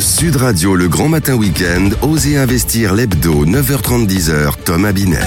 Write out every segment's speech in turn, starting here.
Sud Radio, le grand matin week-end, osez investir l'hebdo, 9h30, 10h, Tom Abinet.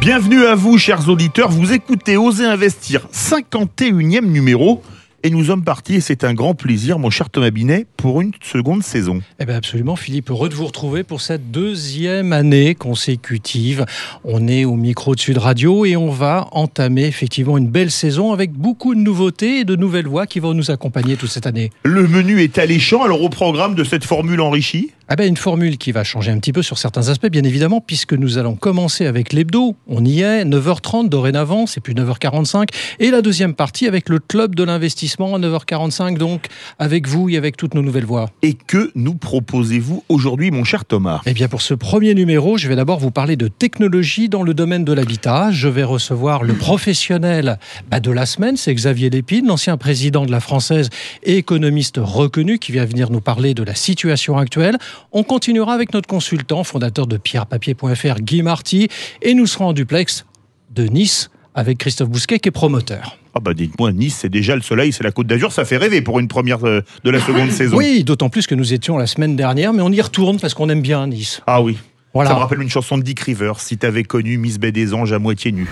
Bienvenue à vous, chers auditeurs. Vous écoutez Osez investir, 51e numéro. Et nous sommes partis, et c'est un grand plaisir, mon cher Thomas Binet, pour une seconde saison. Eh bien absolument, Philippe, heureux de vous retrouver pour cette deuxième année consécutive. On est au micro de Sud Radio et on va entamer effectivement une belle saison avec beaucoup de nouveautés et de nouvelles voix qui vont nous accompagner toute cette année. Le menu est alléchant, alors au programme de cette formule enrichie ah ben une formule qui va changer un petit peu sur certains aspects, bien évidemment, puisque nous allons commencer avec l'hebdo. On y est, 9h30 dorénavant, c'est plus 9h45. Et la deuxième partie avec le club de l'investissement à 9h45, donc avec vous et avec toutes nos nouvelles voix. Et que nous proposez-vous aujourd'hui, mon cher Thomas? Eh bien, pour ce premier numéro, je vais d'abord vous parler de technologie dans le domaine de l'habitat. Je vais recevoir le professionnel bah, de la semaine, c'est Xavier Lépine, l'ancien président de la Française et économiste reconnu, qui vient venir nous parler de la situation actuelle. On continuera avec notre consultant, fondateur de pierrepapier.fr, Guy Marty, et nous serons en duplex de Nice avec Christophe Bousquet, qui est promoteur. Ah bah dites-moi, Nice, c'est déjà le soleil, c'est la Côte d'Azur, ça fait rêver pour une première euh, de la seconde saison. Oui, d'autant plus que nous étions la semaine dernière, mais on y retourne parce qu'on aime bien Nice. Ah oui. Voilà. Ça me rappelle une chanson de Dick Rivers, si t'avais connu Miss Baie des Anges à moitié nue.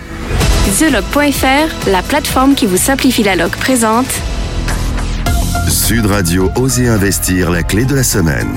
TheLog.fr, la plateforme qui vous simplifie la log présente. Sud Radio Oser Investir, la clé de la semaine.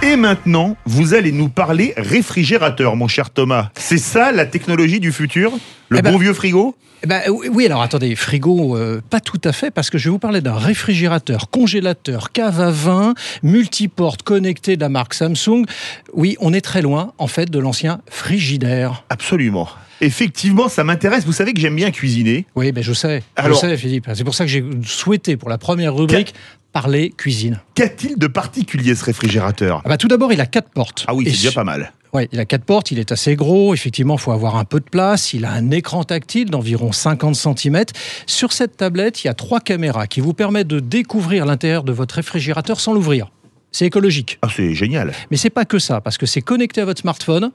Et maintenant, vous allez nous parler réfrigérateur, mon cher Thomas. C'est ça la technologie du futur? Le eh ben, bon vieux frigo? eh ben, oui, alors attendez, frigo, euh, pas tout à fait, parce que je vais vous parler d'un réfrigérateur, congélateur, cave à vin, multiporte connecté de la marque Samsung. Oui, on est très loin, en fait, de l'ancien frigidaire. Absolument. Effectivement, ça m'intéresse. Vous savez que j'aime bien cuisiner. Oui, ben je sais. je sais, Philippe. C'est pour ça que j'ai souhaité, pour la première rubrique, parler cuisine. Qu'a-t-il de particulier ce réfrigérateur ah bah, Tout d'abord, il a quatre portes. Ah oui, c'est déjà pas mal. Oui, il a quatre portes, il est assez gros, effectivement, il faut avoir un peu de place, il a un écran tactile d'environ 50 cm. Sur cette tablette, il y a trois caméras qui vous permettent de découvrir l'intérieur de votre réfrigérateur sans l'ouvrir. C'est écologique. Ah, c'est génial. Mais c'est pas que ça, parce que c'est connecté à votre smartphone.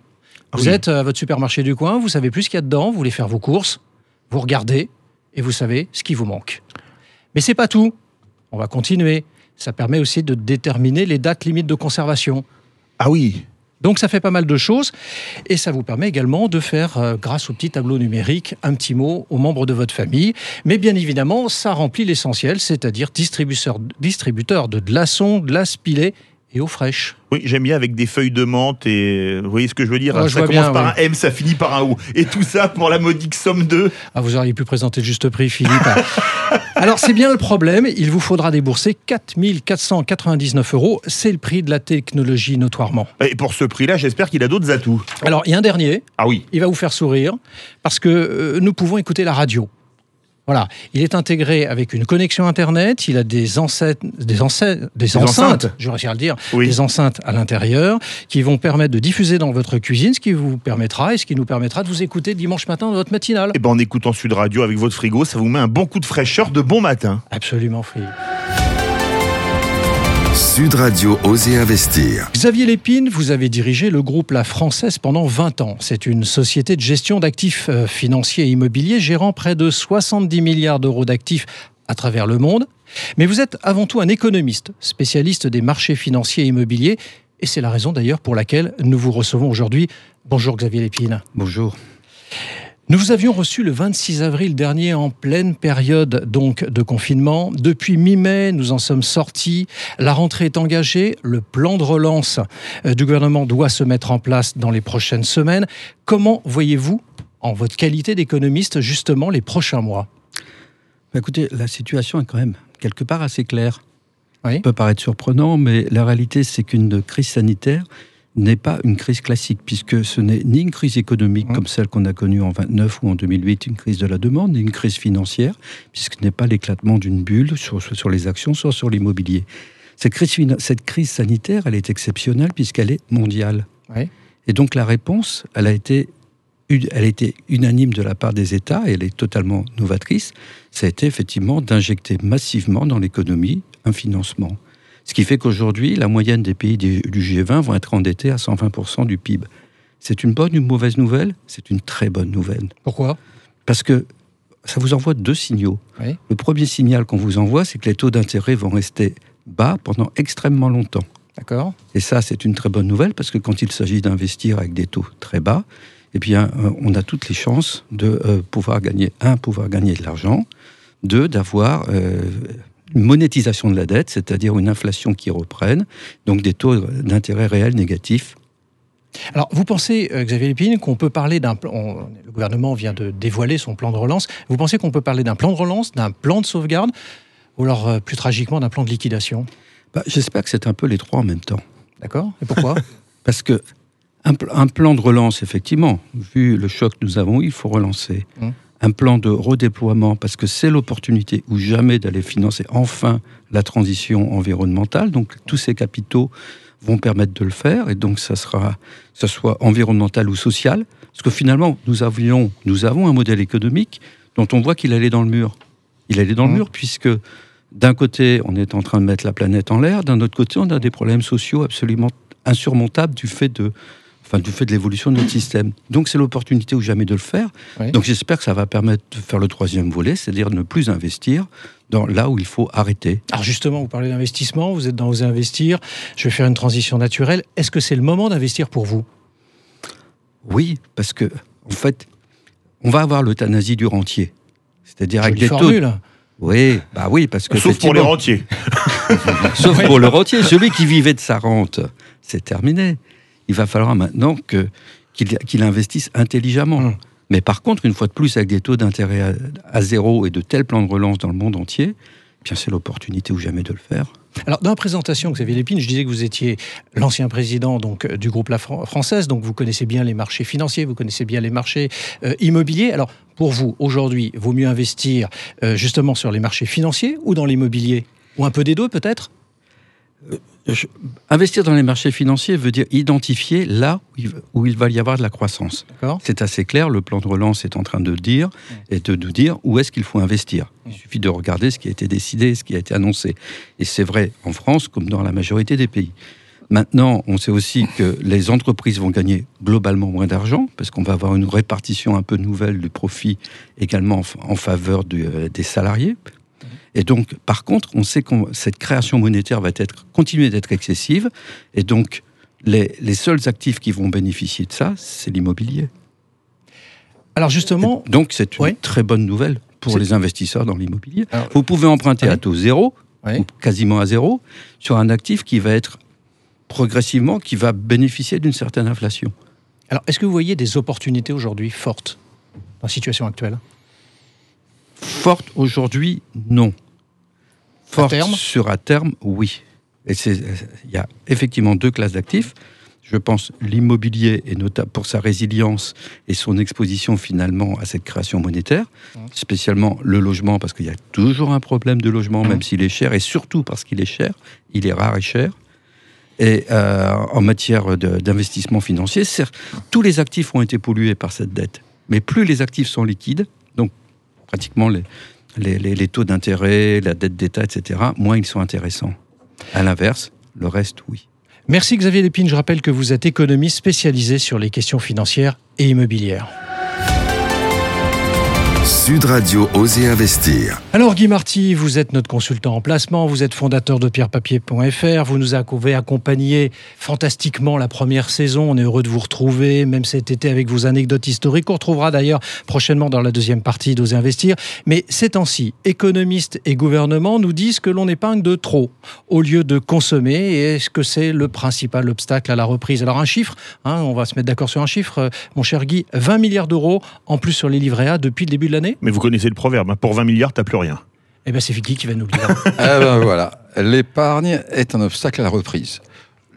Ah vous êtes à votre supermarché du coin, vous savez plus ce qu'il y a dedans, vous voulez faire vos courses, vous regardez et vous savez ce qui vous manque. Mais c'est pas tout. On va continuer. Ça permet aussi de déterminer les dates limites de conservation. Ah oui. Donc ça fait pas mal de choses et ça vous permet également de faire, euh, grâce au petit tableau numérique, un petit mot aux membres de votre famille. Mais bien évidemment, ça remplit l'essentiel, c'est-à-dire distributeur, distributeur de glaçons, glace pilée et eau fraîche. Oui, j'aime bien avec des feuilles de menthe et vous voyez ce que je veux dire Ça commence par un M, ça finit par un O. Et tout ça pour la modique somme de... Ah, vous auriez pu présenter le juste prix, Philippe. Alors c'est bien le problème, il vous faudra débourser 4499 euros. C'est le prix de la technologie notoirement. Et pour ce prix-là, j'espère qu'il a d'autres atouts. Alors il y a un dernier. Ah oui. Il va vous faire sourire parce que euh, nous pouvons écouter la radio. Voilà, il est intégré avec une connexion internet. Il a des enceintes, des des, enceintes, je vais à le dire, des enceintes à l'intérieur qui vont permettre de diffuser dans votre cuisine, ce qui vous permettra et ce qui nous permettra de vous écouter dimanche matin dans votre matinale. Et eh ben en écoutant Sud Radio avec votre frigo, ça vous met un bon coup de fraîcheur de bon matin. Absolument, Philippe. Sud Radio Oser Investir. Xavier Lépine, vous avez dirigé le groupe La Française pendant 20 ans. C'est une société de gestion d'actifs euh, financiers et immobiliers gérant près de 70 milliards d'euros d'actifs à travers le monde. Mais vous êtes avant tout un économiste, spécialiste des marchés financiers et immobiliers. Et c'est la raison d'ailleurs pour laquelle nous vous recevons aujourd'hui. Bonjour Xavier Lépine. Bonjour. Nous vous avions reçu le 26 avril dernier en pleine période donc de confinement. Depuis mi-mai, nous en sommes sortis. La rentrée est engagée. Le plan de relance euh, du gouvernement doit se mettre en place dans les prochaines semaines. Comment voyez-vous, en votre qualité d'économiste, justement les prochains mois? Bah, Écoutez, la situation est quand même quelque part assez claire. Ça peut paraître surprenant, mais la réalité, c'est qu'une crise sanitaire n'est pas une crise classique, puisque ce n'est ni une crise économique mmh. comme celle qu'on a connue en 29 ou en 2008, une crise de la demande, ni une crise financière, puisque ce n'est pas l'éclatement d'une bulle, soit sur les actions, soit sur l'immobilier. Cette crise, cette crise sanitaire, elle est exceptionnelle puisqu'elle est mondiale. Et donc la réponse, elle a été elle a été unanime de la part des États et elle est totalement novatrice, ça a été effectivement d'injecter massivement dans l'économie un financement. Ce qui fait qu'aujourd'hui, la moyenne des pays du G20 vont être endettés à 120% du PIB. C'est une bonne ou une mauvaise nouvelle? C'est une très bonne nouvelle. Pourquoi? Parce que ça vous envoie deux signaux. Le premier signal qu'on vous envoie, c'est que les taux d'intérêt vont rester bas pendant extrêmement longtemps. D'accord. Et ça, c'est une très bonne nouvelle parce que quand il s'agit d'investir avec des taux très bas, eh bien, euh, on a toutes les chances de euh, pouvoir gagner, un, pouvoir gagner de l'argent, deux, d'avoir euh, une monétisation de la dette, c'est-à-dire une inflation qui reprenne, donc des taux d'intérêt réels négatifs alors, vous pensez, Xavier Lépine, qu'on peut parler d'un plan. Le gouvernement vient de dévoiler son plan de relance. Vous pensez qu'on peut parler d'un plan de relance, d'un plan de sauvegarde, ou alors, plus tragiquement, d'un plan de liquidation? Bah, J'espère que c'est un peu les trois en même temps. D'accord. Et pourquoi? Parce que un, plan de relance, effectivement, vu le choc que nous avons eu, il faut relancer. Mmh. Un plan de redéploiement, parce que c'est l'opportunité ou jamais d'aller financer enfin la transition environnementale. Donc tous ces capitaux vont permettre de le faire, et donc ça sera, ça soit environnemental ou social, parce que finalement nous avions, nous avons un modèle économique dont on voit qu'il allait dans le mur. Il allait dans le mmh. mur puisque d'un côté on est en train de mettre la planète en l'air, d'un autre côté on a des problèmes sociaux absolument insurmontables du fait de du fait de l'évolution de notre système. Donc c'est l'opportunité ou jamais de le faire. Donc j'espère que ça va permettre de faire le troisième volet, c'est-à-dire ne plus investir dans là où il faut arrêter. Alors justement, vous parlez d'investissement, vous êtes dans Oser investir, je vais faire une transition naturelle. Est-ce que c'est le moment d'investir pour vous? Oui, parce que en fait, on va avoir l'euthanasie du rentier. C'est-à-dire avec des formule. taux. Oui, bah oui, parce que. Sauf pour les rentiers. Sauf pour le rentier. Celui qui vivait de sa rente, c'est terminé il va falloir maintenant que, qu'il, investisse intelligemment. Hum. Mais par contre, une fois de plus, avec des taux d'intérêt à, zéro et de tels plans de relance dans le monde entier, eh bien c'est l'opportunité ou jamais de le faire. Alors, dans la présentation, Xavier Lépine, je disais que vous étiez l'ancien président donc, du groupe La Française, donc vous connaissez bien les marchés financiers, vous connaissez bien les marchés euh, immobiliers. Alors, pour vous, aujourd'hui, vaut mieux investir euh, justement sur les marchés financiers ou dans l'immobilier? Ou un peu des deux, peut-être? Euh, investir dans les marchés financiers veut dire identifier là où il, va y avoir de la croissance. C'est assez clair, le plan de relance est en train de le dire et de nous dire où est-ce qu'il faut investir. Il suffit de regarder ce qui a été décidé, ce qui a été annoncé. Et c'est vrai en France comme dans la majorité des pays. Maintenant, on sait aussi que les entreprises vont gagner globalement moins d'argent, parce qu'on va avoir une répartition un peu nouvelle du profit également en faveur euh, des salariés, et donc, par contre, on sait que cette création monétaire va être, continuer d'être excessive. Et donc, les, seuls actifs qui vont bénéficier de ça, c'est l'immobilier. Alors justement... donc, c'est une très bonne nouvelle pour les investisseurs dans l'immobilier. Vous pouvez emprunter à taux zéro, ou quasiment à zéro, sur un actif qui va être progressivement, qui va bénéficier d'une certaine inflation. Alors, est-ce que vous voyez des opportunités aujourd'hui fortes dans la situation actuelle? Fortes aujourd'hui, non sur à terme, oui. Et il y a effectivement deux classes d'actifs. Je pense l'immobilier, et notamment pour sa résilience et son exposition finalement à cette création monétaire, spécialement le logement, parce qu'il y a toujours un problème de logement, même s'il est cher, et surtout parce qu'il est cher, il est rare et cher. Et euh, en matière d'investissement financier, tous les actifs ont été pollués par cette dette. Mais plus les actifs sont liquides, donc pratiquement les, les, taux d'intérêt, la dette d'État, etc., moins ils sont intéressants. À l'inverse, le reste, oui. Merci Xavier Lépine. Je rappelle que vous êtes économiste spécialisé sur les questions financières et immobilières. Sud Radio Oser Investir. Alors Guy Marty, vous êtes notre consultant en placement, vous êtes fondateur de pierrepapier.fr, vous nous avez accompagné fantastiquement la première saison, on est heureux de vous retrouver, même cet été avec vos anecdotes historiques, qu'on retrouvera d'ailleurs prochainement dans la deuxième partie d'Oser Investir. Mais ces temps-ci, économistes et gouvernements nous disent que l'on épingle de trop au lieu de consommer, et est-ce que c'est le principal obstacle à la reprise? Alors un chiffre, hein, on va se mettre d'accord sur un chiffre, euh, mon cher Guy, 20 milliards d'euros en plus sur les livrets A depuis le début de l'année? Mais vous connaissez le proverbe, hein. pour 20 milliards, t'as plus rien. Eh bien, c'est Vicky qui va nous le dire. eh ben voilà, l'épargne est un obstacle à la reprise.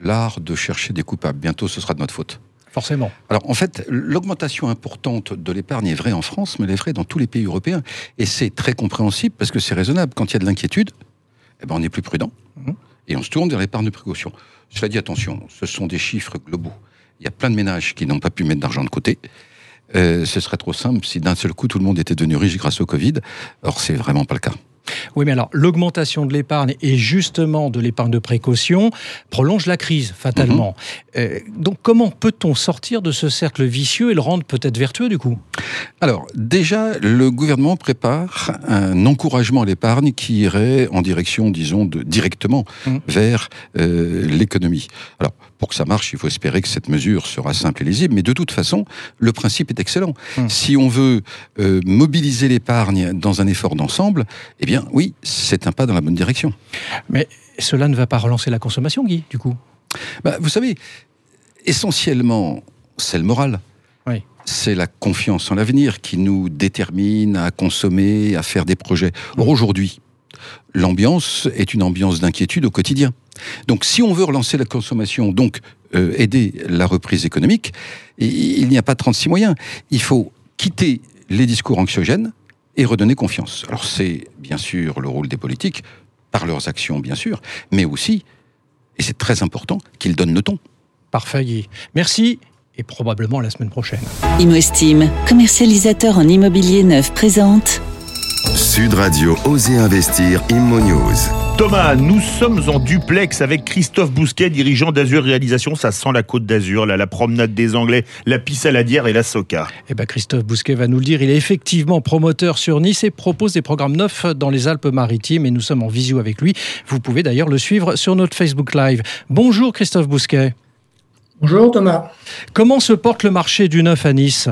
L'art de chercher des coupables. Bientôt, ce sera de notre faute. Forcément. Alors en fait, l'augmentation importante de l'épargne est vraie en France, mais elle est vraie dans tous les pays européens. Et c'est très compréhensible parce que c'est raisonnable. Quand il y a de l'inquiétude, eh ben, on est plus prudent mhm. et on se tourne vers l'épargne de précaution. Cela dit, attention, ce sont des chiffres globaux. Il y a plein de ménages qui n'ont pas pu mettre d'argent de côté. Euh, ce serait trop simple si d'un seul coup tout le monde était devenu riche grâce au Covid. Or, c'est vraiment pas le cas. Oui, mais alors l'augmentation de l'épargne et justement de l'épargne de précaution prolonge la crise fatalement. Mhm. Euh, donc comment peut-on sortir de ce cercle vicieux et le rendre peut-être vertueux du coup? Alors déjà, le gouvernement prépare un encouragement à l'épargne qui irait en direction, disons, de, directement mhm. vers euh, l'économie. Alors pour que ça marche, il faut espérer que cette mesure sera simple et lisible, mais de toute façon, le principe est excellent. Mhm. Si on veut euh, mobiliser l'épargne dans un effort d'ensemble, eh bien oui, c'est un pas dans la bonne direction. Mais cela ne va pas relancer la consommation, Guy, du coup? Bah, Vous savez, essentiellement, c'est le moral. Oui. C'est la confiance en l'avenir qui nous détermine à consommer, à faire des projets. Or, aujourd'hui, l'ambiance est une ambiance d'inquiétude au quotidien. Donc, si on veut relancer la consommation, donc euh, aider la reprise économique, il n'y a pas 36 moyens. Il faut quitter les discours anxiogènes, et redonner confiance. Alors c'est bien sûr le rôle des politiques, par leurs actions bien sûr, mais aussi, et c'est très important, qu'ils donnent le ton. Parfait Guy. Merci et probablement la semaine prochaine. Commercialisateur en immobilier neuf, présente Sud Radio Oser Investir Immo News. Thomas, nous sommes en duplex avec Christophe Bousquet, dirigeant d'Azur Réalisation. Ça sent la côte d'Azur, la promenade des Anglais, la pissaladière et la soca. Eh ben Christophe Bousquet va nous le dire. Il est effectivement promoteur sur Nice et propose des programmes neufs dans les Alpes-Maritimes. Et nous sommes en visio avec lui. Vous pouvez d'ailleurs le suivre sur notre Facebook Live. Bonjour Christophe Bousquet. Bonjour Thomas. Comment se porte le marché du neuf à Nice?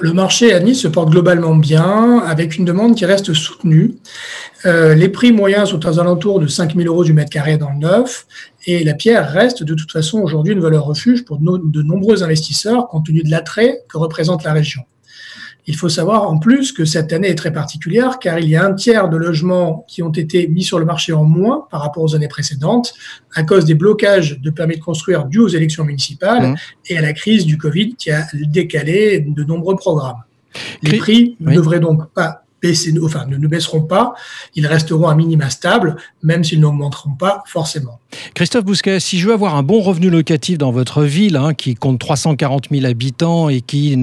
Le marché à Nice se porte globalement bien, avec une demande qui reste soutenue. Euh, les prix moyens sont aux alentours de 5 000 euros du mètre carré dans le neuf, et la pierre reste de toute façon aujourd'hui une valeur refuge pour de nombreux investisseurs, compte tenu de l'attrait que représente la région. Il faut savoir en plus que cette année est très particulière car il y a un tiers de logements qui ont été mis sur le marché en moins par rapport aux années précédentes à cause des blocages de permis de construire dus aux élections municipales mmh. et à la crise du Covid qui a décalé de nombreux programmes. Les prix ne devraient donc pas enfin, ne, baisseront pas, ils resteront à minima stable, même s'ils n'augmenteront pas forcément. Christophe Bousquet, si je veux avoir un bon revenu locatif dans votre ville, hein, qui compte 340 000 habitants et qui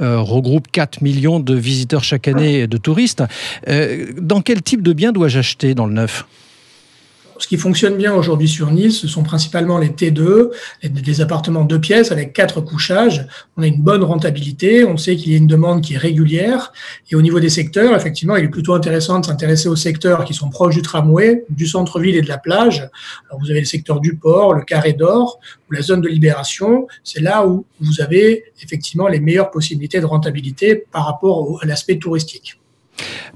euh, regroupe 4 millions de visiteurs chaque année de touristes, euh, dans quel type de bien dois-je acheter dans le neuf? Ce qui fonctionne bien aujourd'hui sur Nice, ce sont principalement les T2, des appartements de pièces avec quatre couchages. On a une bonne rentabilité, on sait qu'il y a une demande qui est régulière. Et au niveau des secteurs, effectivement, il est plutôt intéressant de s'intéresser aux secteurs qui sont proches du tramway, du centre-ville et de la plage. Vous avez le secteur du port, le carré d'or ou la zone de libération. C'est là où vous avez effectivement les meilleures possibilités de rentabilité par rapport à l'aspect touristique.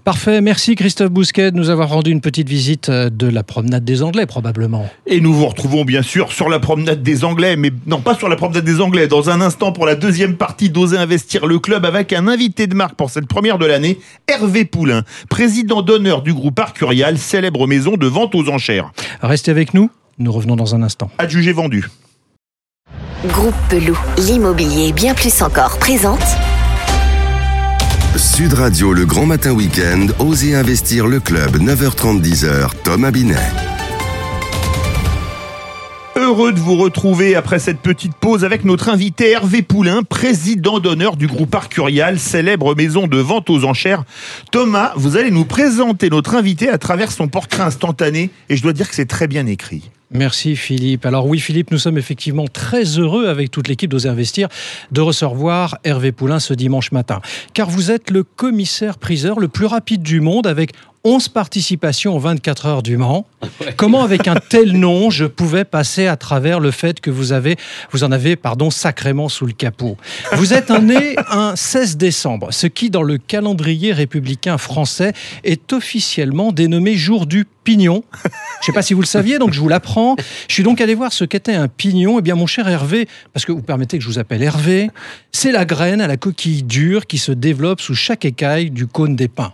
Parfait, merci Christophe Bousquet de nous avoir rendu une petite visite euh, de la promenade des Anglais probablement. Et nous vous retrouvons bien sûr sur la promenade des Anglais, mais non pas sur la promenade des Anglais, dans un instant pour la deuxième partie d'Oser Investir le club avec un invité de marque pour cette première de l'année, Hervé Poulain, président d'honneur du groupe Arcurial, célèbre maison de vente aux enchères. Restez avec nous, nous revenons dans un instant. Adjugé vendu. Groupe Pelou, l'immobilier bien plus encore présente Sud Radio, le grand matin week-end, Osez investir le club, 9h30, 10h, Thomas Binet. Heureux de vous retrouver après cette petite pause avec notre invité Hervé Poulain, président d'honneur du groupe Arcurial, célèbre maison de vente aux enchères. Thomas, vous allez nous présenter notre invité à travers son portrait instantané et je dois dire que c'est très bien écrit. Merci Philippe. Alors oui Philippe, nous sommes effectivement très heureux avec toute l'équipe d'Oser Investir de recevoir Hervé Poulain ce dimanche matin. Car vous êtes le commissaire priseur le plus rapide du monde avec 11 participations aux 24 heures du Mans. Comment, avec un tel nom, je pouvais passer à travers le fait que vous, avez, vous en avez pardon, sacrément sous le capot? Vous êtes né un 16 décembre, ce qui, dans le calendrier républicain français, est officiellement dénommé jour du pignon. Je ne sais pas si vous le saviez, donc je vous l'apprends. Je suis donc allé voir ce qu'était un pignon. Eh bien, mon cher Hervé, parce que vous permettez que je vous appelle Hervé, c'est la graine à la coquille dure qui se développe sous chaque écaille du cône des pins.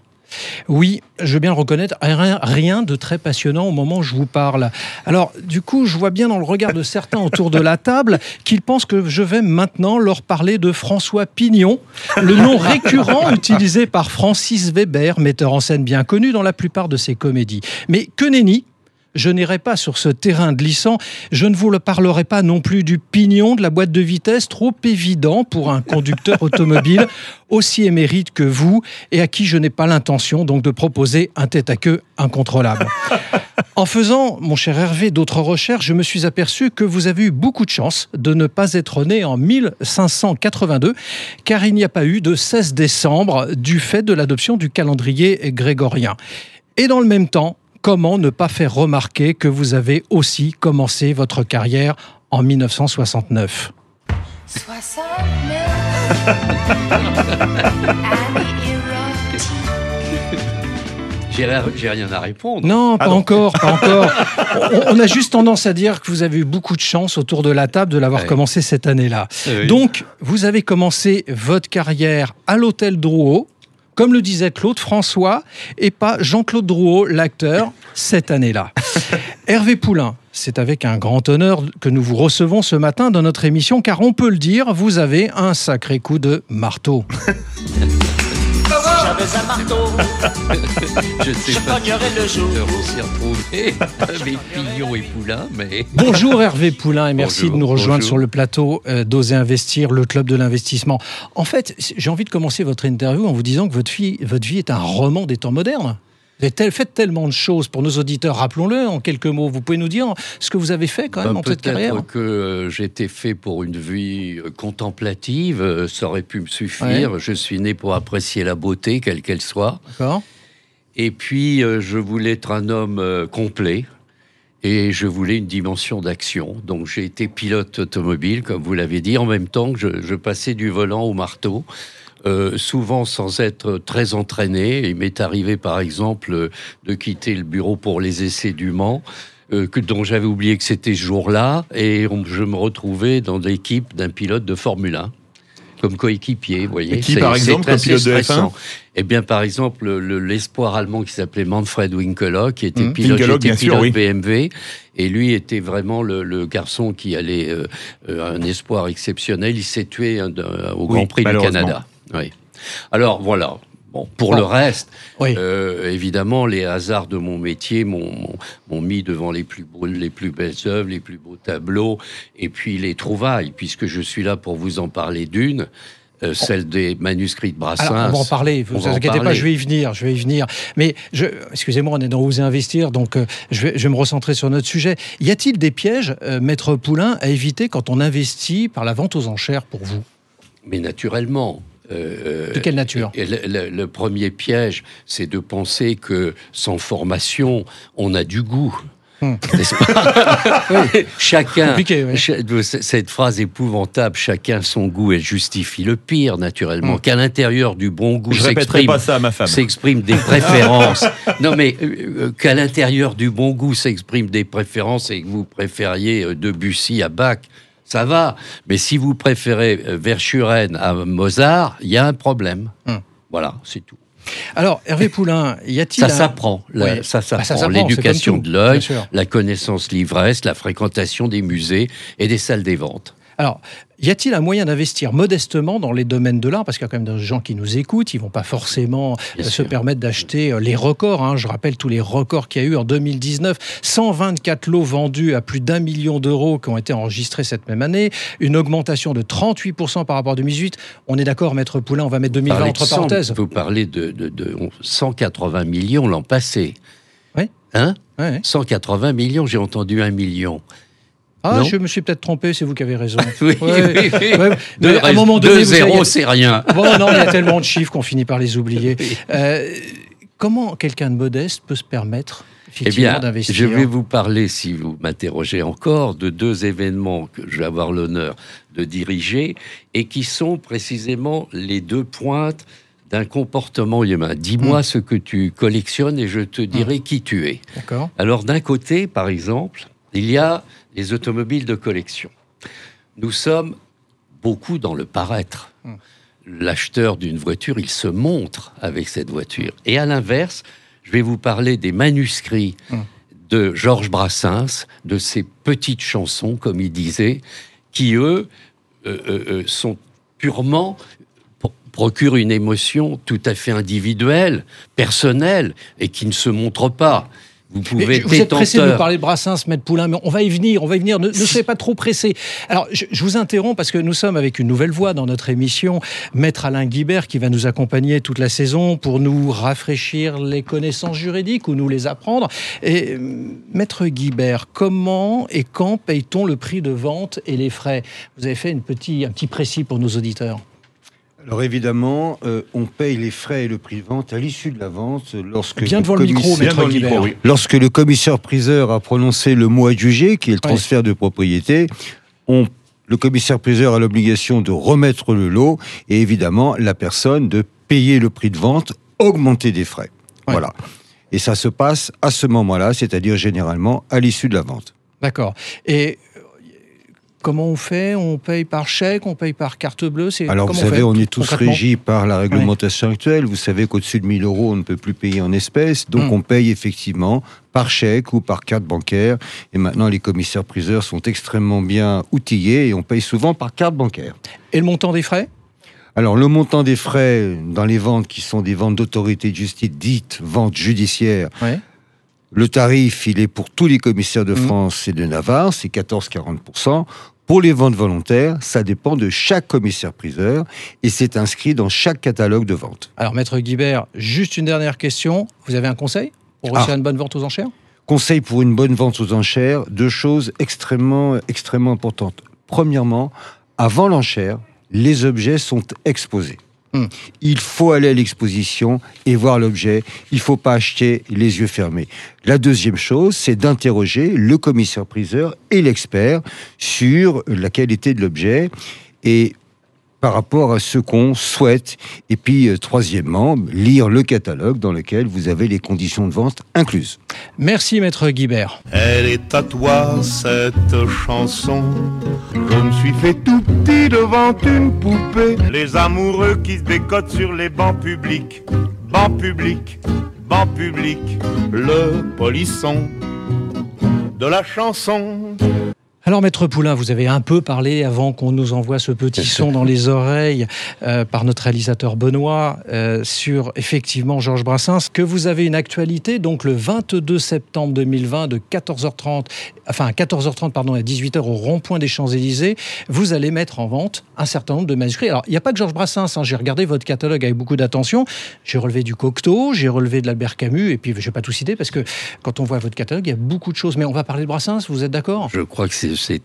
Oui, je veux bien le reconnaître, rien, de très passionnant au moment où je vous parle. Alors, du coup, je vois bien dans le regard de certains autour de la table qu'ils pensent que je vais maintenant leur parler de François Pignon, le nom récurrent utilisé par Francis Weber, metteur en scène bien connu dans la plupart de ses comédies. Mais que nenni je n'irai pas sur ce terrain glissant. Je ne vous le parlerai pas non plus du pignon de la boîte de vitesse, trop évident pour un conducteur automobile aussi émérite que vous et à qui je n'ai pas l'intention donc de proposer un tête-à-queue incontrôlable. En faisant, mon cher Hervé, d'autres recherches, je me suis aperçu que vous avez eu beaucoup de chance de ne pas être né en 1582, car il n'y a pas eu de 16 décembre du fait de l'adoption du calendrier grégorien. Et dans le même temps, comment ne pas faire remarquer que vous avez aussi commencé votre carrière en 1969 J'ai rien à répondre. Non, pas encore, pas encore. On, a juste tendance à dire que vous avez eu beaucoup de chance autour de la table de l'avoir commencé cette année-là. Donc, vous avez commencé votre carrière à l'hôtel Drouot, comme le disait Claude François, et pas Jean-Claude Drouot, l'acteur, cette année-là. Hervé Poulain, c'est avec un grand honneur que nous vous recevons ce matin dans notre émission, car on peut le dire, vous avez un sacré coup de marteau. j'avais un marteau, je sais pas le jour. On s'y retrouver avec Pignon et Poulain, mais... Bonjour Hervé Poulain et merci de nous rejoindre sur le plateau euh, d'Oser Investir, le club de l'investissement. En fait, j'ai envie de commencer votre interview en vous disant que votre vie, votre vie est un roman des temps modernes. Vous avez fait tellement de choses pour nos auditeurs, rappelons-le en quelques mots. Vous pouvez nous dire ce que vous avez fait quand même ben, en cette carrière Peut-être que euh, j'étais fait pour une vie euh, contemplative, euh, ça aurait pu me suffire. Je suis né pour apprécier la beauté, quelle qu'elle soit. Et puis, je voulais être un homme complet et je voulais une dimension d'action. Donc j'ai été pilote automobile, comme vous l'avez dit, en même temps que je, je passais du volant au marteau. Euh, souvent sans être très entraîné. Il m'est arrivé, par exemple, de quitter le bureau pour les essais du Mans. Euh, que, dont j'avais oublié que c'était ce jour-là, et je me retrouvais dans l'équipe d'un pilote de Formule 1 comme coéquipier, vous voyez. qui, par exemple, comme pilote de F1 Eh bien, par exemple, l'espoir allemand qui s'appelait Manfred Winkelock, qui était mmh. pilote, pilote BMW, et lui était vraiment le, garçon qui allait euh, un espoir exceptionnel. Il s'est tué au Grand Prix du Canada. Oui. Alors voilà. Bon, pour le reste, euh, évidemment, les hasards de mon métier m'ont mis devant les plus, beaux, les plus belles œuvres, les plus beaux tableaux, et puis les trouvailles, puisque je suis là pour vous en parler d'une. Euh, celle des manuscrits de Brassens. on va en parler, vous inquiétez pas, je vais y venir, je vais y venir. Mais excusez-moi, on est dans Oser investir, donc euh, je, vais, je, vais, me recentrer sur notre sujet. Y a-t-il des pièges, Maître Poulain, à éviter quand on investit par la vente aux enchères pour vous? Mais naturellement. Euh, de quelle nature le, premier piège, c'est de penser que sans formation, on a du goût. Hmm. Chacun, cette phrase épouvantable, chacun son goût, elle justifie le pire, naturellement. Hmm. Qu'à l'intérieur du bon goût s'exprime des préférences. non, mais euh, euh, qu'à l'intérieur du bon goût s'exprime des préférences et que vous préfériez Debussy à Bach, ça va. Mais si vous préférez euh, Verschuren à Mozart, il y a un problème. Hum. Voilà, c'est tout. Alors, Hervé Poulain, y a-t-il ça s'apprend, ça bah, s'apprend. L'éducation de l'œil, la connaissance l'ivresse, la fréquentation des musées et des salles des ventes. Alors, y a-t-il un moyen d'investir modestement dans les domaines de l'art? Parce qu'il y a quand même des gens qui nous écoutent, ils vont pas forcément euh, se permettre d'acheter euh, les records. Hein. Je rappelle tous les records qu'il y a eu en 2019. 124 lots vendus à plus d'un million d'euros qui ont été enregistrés cette même année. Une augmentation de 38% par rapport à 2018. On est d'accord, Maître Poulain, on va mettre 2020 entre parenthèses. Vous parlez de, de 180 millions l'an passé. Oui. Hein? 180 millions, j'ai entendu un million. Ah, je me suis peut-être trompé, c'est vous qui avez raison. oui, oui, oui. à un moment donné, zéro, c'est rien. Bon, non, il y a tellement de chiffres qu'on finit par les oublier. Euh, comment quelqu'un de modeste peut se permettre eh bien, je vais vous parler, si vous m'interrogez encore, de deux événements que je vais avoir l'honneur de diriger et qui sont précisément les deux pointes d'un comportement humain. Dis-moi hmm. ce que tu collectionnes et je te dirai hmm. qui tu es. D'accord. Alors d'un côté, par exemple, il y a les automobiles de collection. Nous sommes beaucoup dans le paraître. Hmm. L'acheteur d'une voiture, il se montre avec cette voiture. Et à l'inverse, je vais vous parler des manuscrits hmm. de Georges Brassens, de ces petites chansons, comme il disait, qui, eux, euh, euh, euh, sont purement procurent une émotion tout à fait individuelle, personnelle, et qui ne se montre pas. Vous pouvez vous êtes pressé de parler de Brassens, Maître Poulain, mais on va y venir, on va y venir. Ne, ne soyez pas trop pressé. Alors, je, vous interromps parce que nous sommes avec une nouvelle voix dans notre émission, Maître Alain Guibert, qui va nous accompagner toute la saison pour nous rafraîchir les connaissances juridiques ou nous les apprendre. Et euh, Maître Guibert, comment et quand paye-t-on le prix de vente et les frais? Vous avez fait une petit, un petit précis pour nos auditeurs. Alors évidemment, euh, on paye les frais et le prix de vente à l'issue de la vente lorsque bien devant le micro, lorsque le commissaire priseur a prononcé le mot adjugé, qui est le transfert de propriété, on, le commissaire priseur a l'obligation de remettre le lot et évidemment la personne de payer le prix de vente augmenté des frais. Voilà. Et ça se passe à ce moment-là, c'est-à-dire généralement à l'issue de la vente. D'accord. Et Comment on fait? On paye par chèque On paye par carte bleue Alors vous savez, on est tous régis par la réglementation actuelle. Vous savez qu'au-dessus de 1000 euros, on ne peut plus payer en espèces. Donc hmm. on paye effectivement par chèque ou par carte bancaire. Et maintenant, les commissaires priseurs sont extrêmement bien outillés et on paye souvent par carte bancaire. Et le montant des frais? Alors, le montant des frais dans les ventes qui sont des ventes d'autorité de justice dites ventes judiciaires, le tarif, il est pour tous les commissaires de hmm. France et de Navarre, c'est 14,40%. Pour les ventes volontaires, ça dépend de chaque commissaire-priseur et c'est inscrit dans chaque catalogue de vente. Alors, Maître Guibert, juste une dernière question. Vous avez un conseil pour réussir ah. une bonne vente aux enchères? Conseil pour une bonne vente aux enchères, deux choses extrêmement, extrêmement importantes. Premièrement, avant l'enchère, les objets sont exposés. Hmm. Il faut aller à l'exposition et voir l'objet. Il ne faut pas acheter les yeux fermés. La deuxième chose, c'est d'interroger le commissaire-priseur et l'expert sur la qualité de l'objet. Et par rapport à ce qu'on souhaite. Et puis, euh, troisièmement, lire le catalogue dans lequel vous avez les conditions de vente incluses. Merci, maître Guibert. Elle est à toi, cette chanson. Je me suis fait tout petit devant une poupée. Les amoureux qui se bécotent sur les bancs publics. Bancs publics, bancs publics. Le polisson de la chanson. Alors, Maître Poulain, vous avez un peu parlé avant qu'on nous envoie ce petit son dans les oreilles euh, par notre réalisateur Benoît euh, sur effectivement Georges Brassens, que vous avez une actualité, donc le 22 septembre 2020 de 14h30, enfin 14h30 pardon, à 18h au rond-point des Champs-Élysées, vous allez mettre en vente un certain nombre de manuscrits. Alors, il n'y a pas que Georges Brassens, hein, j'ai regardé votre catalogue avec beaucoup d'attention, j'ai relevé du Cocteau, j'ai relevé de l'Albert Camus, et puis je ne vais pas tout citer parce que quand on voit votre catalogue, il y a beaucoup de choses. Mais on va parler de Brassens, vous êtes d'accord? Je crois que c'est c'est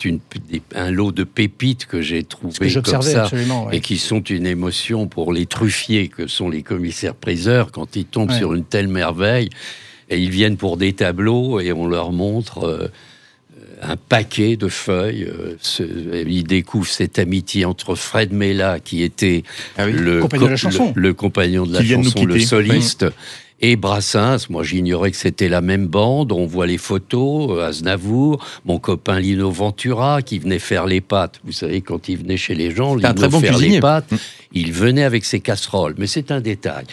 un lot de pépites que j'ai trouvé comme ça et qui sont une émotion pour les truffiers que sont les commissaires priseurs quand ils tombent sur une telle merveille et ils viennent pour des tableaux et on leur montre euh, un paquet de feuilles. Euh, ils découvrent cette amitié entre Fred Mella, qui était ah le, compagnon de la chanson, le, compagnon de la chanson, le soliste, et Brassens, moi j'ignorais que c'était la même bande. On voit les photos, euh, Aznavour, mon copain Lino Ventura qui venait faire les pâtes. Vous savez, quand il venait chez les gens, Lino très bon faire les pâtes, mm. il venait avec ses casseroles. Mais c'est un détail.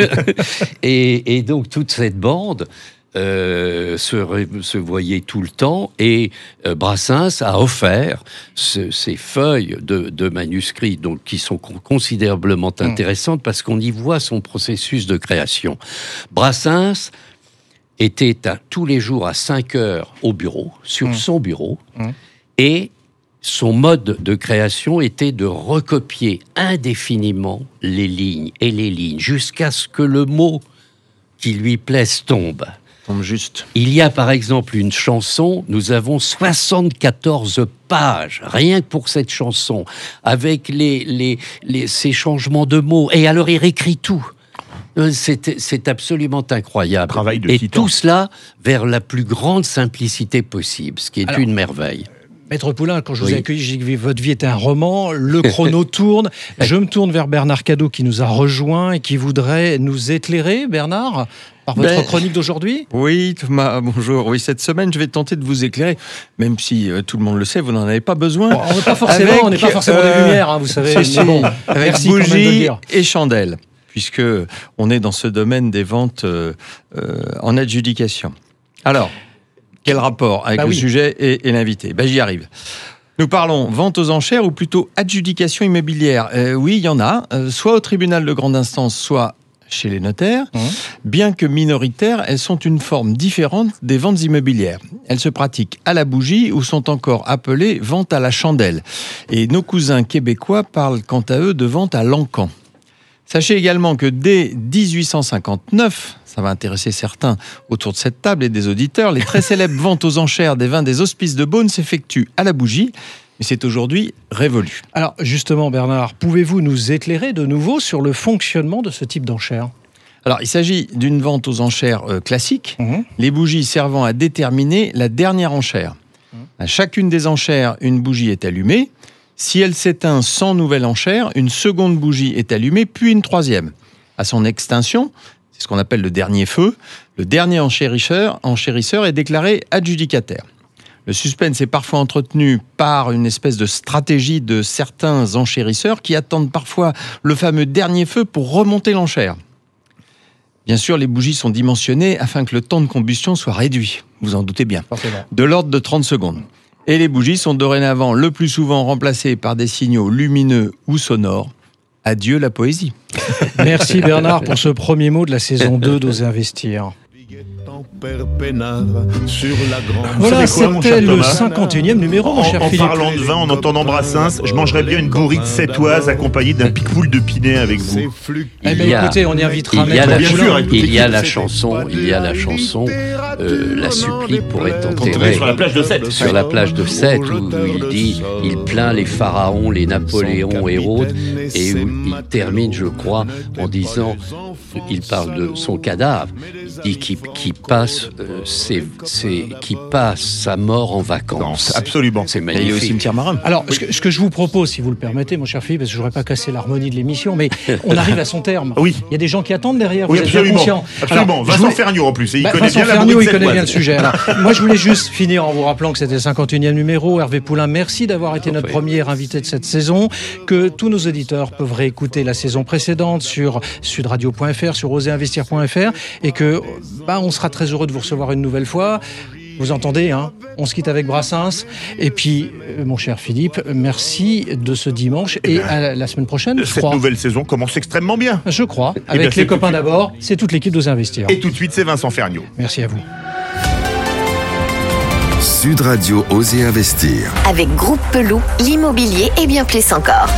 et, et donc toute cette bande, euh, se, voyait tout le temps et euh, Brassens a offert ces feuilles de, manuscrits donc, qui sont considérablement mmh. intéressantes parce qu'on y voit son processus de création. Brassens était tous les jours à 5 heures au bureau, sur mmh. son bureau, mmh. et son mode de création était de recopier indéfiniment les lignes et les lignes jusqu'à ce que le mot qui lui plaise tombe juste. Il y a par exemple une chanson, nous avons 74 pages, rien que pour cette chanson, avec les, les, ces changements de mots. Et alors il écrit tout. Euh, c'est absolument incroyable. Et tout cela vers la plus grande simplicité possible, ce qui est une merveille. Maître Poulain, quand je vous ai accueilli, j'ai dit que votre vie était un roman, le chrono tourne. Je me tourne vers Bernard Cadeau qui nous a rejoint et qui voudrait nous éclairer, Bernard, par votre ben, chronique d'aujourd'hui Oui, Thomas, bonjour. Oui, cette semaine, je vais tenter de vous éclairer, même si euh, tout le monde le sait, vous n'en avez pas besoin. on n'est pas forcément, on n'est pas forcément des euh, lumières, hein, vous savez. avec bougies et chandelles, puisque on est dans ce domaine des ventes euh, en adjudication. Alors, quel rapport avec bah le sujet et, l'invité ben, J'y arrive. Nous parlons vente aux enchères ou plutôt adjudication immobilière. Euh, oui, il y en a, euh, soit au tribunal de grande instance, soit chez les notaires. Mmh. Bien que minoritaires, elles sont une forme différente des ventes immobilières. Elles se pratiquent à la bougie ou sont encore appelées vente à la chandelle. Et nos cousins québécois parlent quant à eux de vente à l'encan. Sachez également que dès 1859, ça va intéresser certains autour de cette table et des auditeurs, les très célèbres ventes aux enchères des vins des hospices de Beaune s'effectuent à la bougie mais c'est aujourd'hui révolu. Alors justement, Bernard, pouvez-vous nous éclairer de nouveau sur le fonctionnement de ce type d'enchères? Alors, il s'agit d'une vente aux enchères euh, classique, mhm. les bougies servant à déterminer la dernière enchère. Mhm. À chacune des enchères, une bougie est allumée. Si elle s'éteint sans nouvelle enchère, une seconde bougie est allumée, puis une troisième. À son extinction, c'est ce qu'on appelle le dernier feu, le dernier enchérisseur, enchérisseur est déclaré adjudicataire. Le suspense est parfois entretenu par une espèce de stratégie de certains enchérisseurs qui attendent parfois le fameux dernier feu pour remonter l'enchère. Bien sûr, les bougies sont dimensionnées afin que le temps de combustion soit réduit, vous en doutez bien, de l'ordre de 30 secondes. Et les bougies sont dorénavant le plus souvent remplacées par des signaux lumineux ou sonores. Adieu la poésie. Merci Bernard pour ce premier mot de la saison 2 d'Oser Investir. Voilà, c'était le 51e numéro, mon cher en, En parlant de vin, en entendant Brassens, je mangerais bien une bourrite sétoise accompagnée d'un pic-poule de Pinet avec vous. Eh bien, écoutez, on y invitera il y a la, il y a la chanson, il y a la chanson, euh, la supplie pour être enterré sur la plage de Sète. Sur la plage de Sète, où, il dit, il plaint les pharaons, les Napoléons, Hérode, et où il termine, je crois, en disant, il parle de son cadavre, il dit qu'il passe, euh, qui passe sa mort en vacances. Absolument. C'est magnifique. Il est au cimetière marin. Alors, ce, que, je vous propose, si vous le permettez, mon cher Philippe, parce que je voudrais pas casser l'harmonie de l'émission, mais on arrive à son terme. Oui. Il y a des gens qui attendent derrière. Oui, vous absolument. absolument. Vincent Ferniaud en plus. il bah, connaît bien Ferniaud, il connaît bien le sujet. moi, je voulais juste finir en vous rappelant que c'était le 51e numéro. Hervé Poulain, merci d'avoir été notre premier invité de cette saison. Que tous nos auditeurs peuvent réécouter la saison précédente sur sudradio.fr, sur oséinvestir.fr et que bah, on sera très heureux de vous recevoir une nouvelle fois. Vous entendez, hein on se quitte avec Brassens. Et puis, euh, mon cher Philippe, merci de ce dimanche et, eh à la semaine prochaine. Cette nouvelle saison commence extrêmement bien. Je crois. Eh avec les copains d'abord, c'est toute l'équipe d'Oser Investir. Et tout de suite, c'est Vincent Ferniaud. Merci à vous. Sud Radio Oser Investir. Avec Groupe Pelou, l'immobilier et bien plus encore.